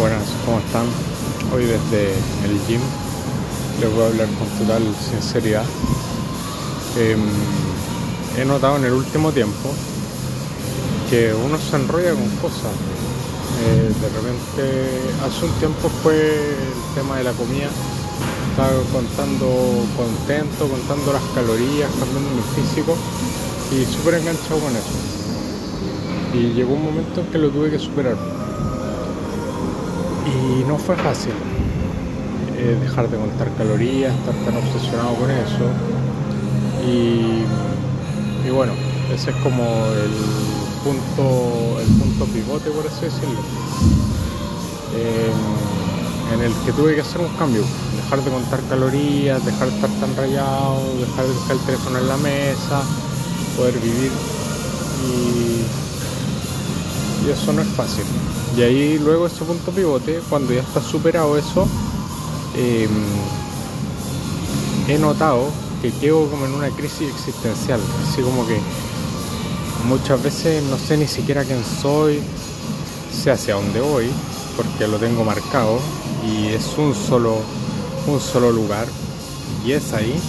Buenas, ¿cómo están? Hoy desde el gym les voy a hablar con total sinceridad. Em, he notado en el último tiempo que uno se enrolla con cosas. Eh, de repente, hace un tiempo fue el tema de la comida. Estaba contando contento, contando las calorías, cambiando mi físico y súper enganchado con eso. Y llegó un momento en que lo tuve que superar y no fue fácil eh, dejar de contar calorías, estar tan obsesionado con eso. Y, bueno, ese es como el punto, el punto pivote, por así decirlo. en el que tuve que hacer un cambio, dejar de contar calorías, dejar de estar tan rayado, dejar de dejar el teléfono en la mesa, poder vivir y eso no es fácil. Y ahí luego ese punto pivote, cuando ya está superado eso, em, he notado que quedo como en una crisis existencial, así como que muchas veces no sé ni siquiera quién soy, sé hacia dónde voy, porque lo tengo marcado y es un solo, un solo lugar y es ahí.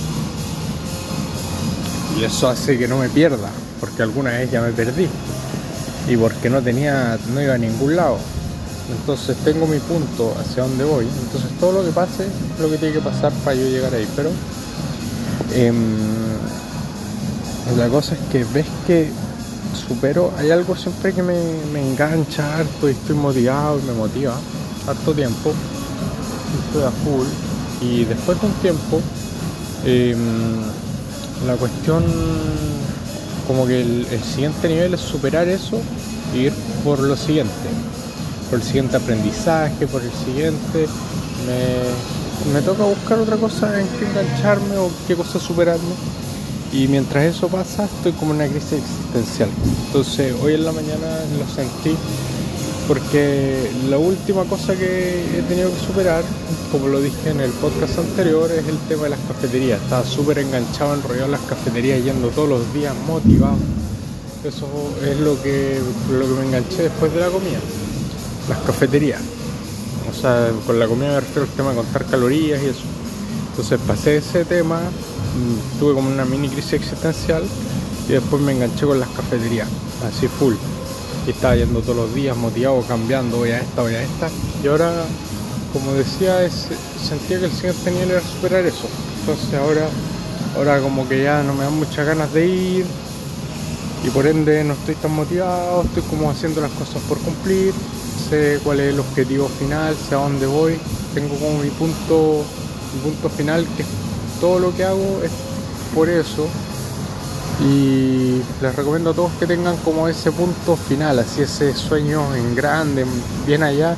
Y eso hace que no me pierda, porque alguna vez ya me perdí y porque no tenía, no iba a ningún lado. Entonces tengo mi punto hacia dónde voy. Entonces todo lo que pase lo que tiene que pasar para yo llegar ahí. Pero em, la cosa es que ves que supero, hay algo siempre que me, engancha harto y estoy motivado y me motiva harto tiempo. Estoy a full. Y después de un tiempo, em, la cuestión como que el, siguiente nivel es superar eso y ir por lo siguiente, por el siguiente aprendizaje, por el siguiente. Me, toca buscar otra cosa en que engancharme o qué cosa superarme. Y mientras eso pasa, estoy como en una crisis existencial. Entonces, hoy en la mañana lo sentí porque la última cosa que he tenido que superar, como lo dije en el podcast anterior, es el tema de las cafeterías. Estaba súper enganchado, enrollado en las cafeterías, yendo todos los días motivado. Eso es lo que, lo que me enganché después de la comida. Las cafeterías. O sea, con la comida me refiero al tema de contar calorías y eso. Entonces pasé ese tema, mm, tuve como una mini crisis existencial y después me enganché con las cafeterías, así full y estaba yendo todos los días motivado, cambiando, voy a esta, voy a esta. Y ahora, como decía, sentía que el siguiente nivel era superar eso. Entonces ahora, ahora como que ya no me dan muchas ganas de ir y por ende no estoy tan motivado, estoy como haciendo las cosas por cumplir, sé cuál es el objetivo final, sé a dónde voy, tengo como mi punto, mi punto final que todo lo que hago es por eso y les recomiendo a todos que tengan como ese punto final, así ese sueño en grande, bien allá,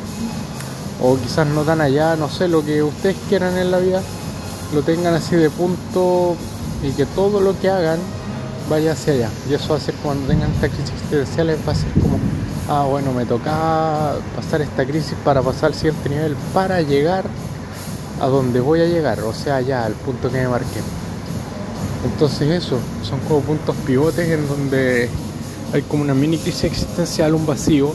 o quizás no tan allá, no sé, lo que ustedes quieran en la vida, lo tengan así de punto y que todo lo que hagan vaya hacia allá. Y eso hace cuando tengan esta crisis existencial va a ser como, ah bueno, me toca pasar esta crisis para pasar al siguiente nivel, para llegar a donde voy a llegar, o sea, ya al punto que me marqué. Entonces eso, son como puntos pivotes en donde hay como una mini crisis existencial, un vacío.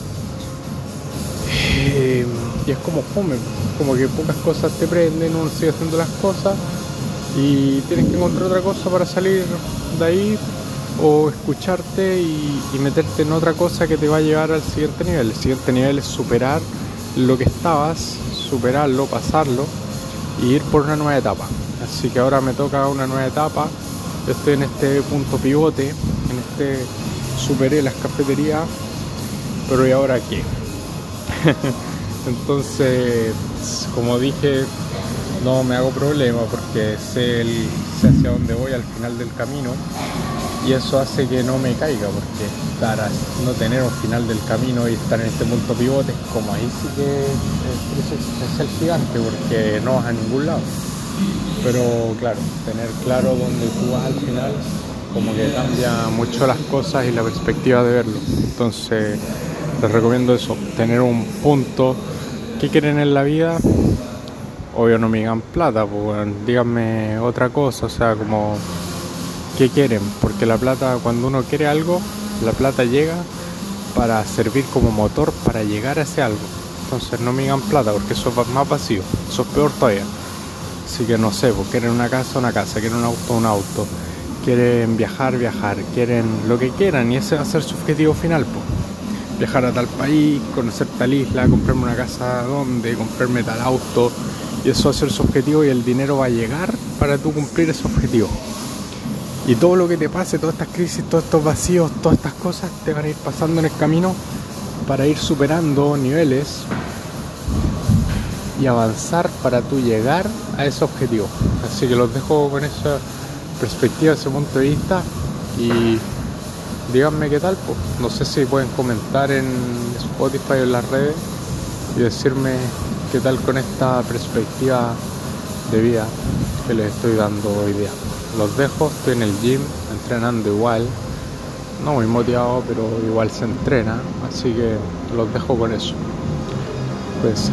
Eh, y es como fome, como que pocas cosas te prenden, uno sigue haciendo las cosas y tienes que encontrar otra cosa para salir de ahí o escucharte y, y, meterte en otra cosa que te va a llevar al siguiente nivel. El siguiente nivel es superar lo que estabas, superarlo, pasarlo y ir por una nueva etapa. Así que ahora me toca una nueva etapa estoy en este punto pivote, en este superé las cafeterías, pero ¿y ahora qué? Entonces, como dije, no me hago problema porque sé, sé hacia dónde voy al final del camino y eso hace que no me caiga porque para no tener un final del camino y estar en este punto pivote, como ahí sí que es, el gigante porque no vas a ningún lado. Pero claro, tener claro dónde tú vas al final, como que cambia mucho las cosas y la perspectiva de verlo. Entonces, les recomiendo eso, tener un punto. ¿Qué quieren en la vida? Obvio no me digan plata, pues díganme otra cosa, o sea, como qué quieren, porque la plata, cuando uno quiere algo, la plata llega para servir como motor para llegar a ese algo. Entonces no me digan plata porque eso es más vacío, eso es peor todavía. Así que no sé, pues quieren una casa, una casa, quieren un auto, un auto, quieren viajar, viajar, quieren lo que quieran y ese va a ser su objetivo final, pues. Viajar a tal país, conocer tal isla, comprarme una casa donde, comprarme tal auto y eso va a ser su objetivo y el dinero va a llegar para tú cumplir ese objetivo. Y todo lo que te pase, todas estas crisis, todos estos vacíos, todas estas cosas te van a ir pasando en el camino para ir superando niveles y avanzar para tú llegar a ese objetivo. Así que los dejo con esa perspectiva, ese punto de vista y díganme qué tal. Pues. No sé si pueden comentar en Spotify o en las redes y decirme qué tal con esta perspectiva de vida que les estoy dando hoy día. Los dejo, estoy en el gym entrenando igual, no muy motivado, pero igual se entrena, así que los dejo con eso. Pues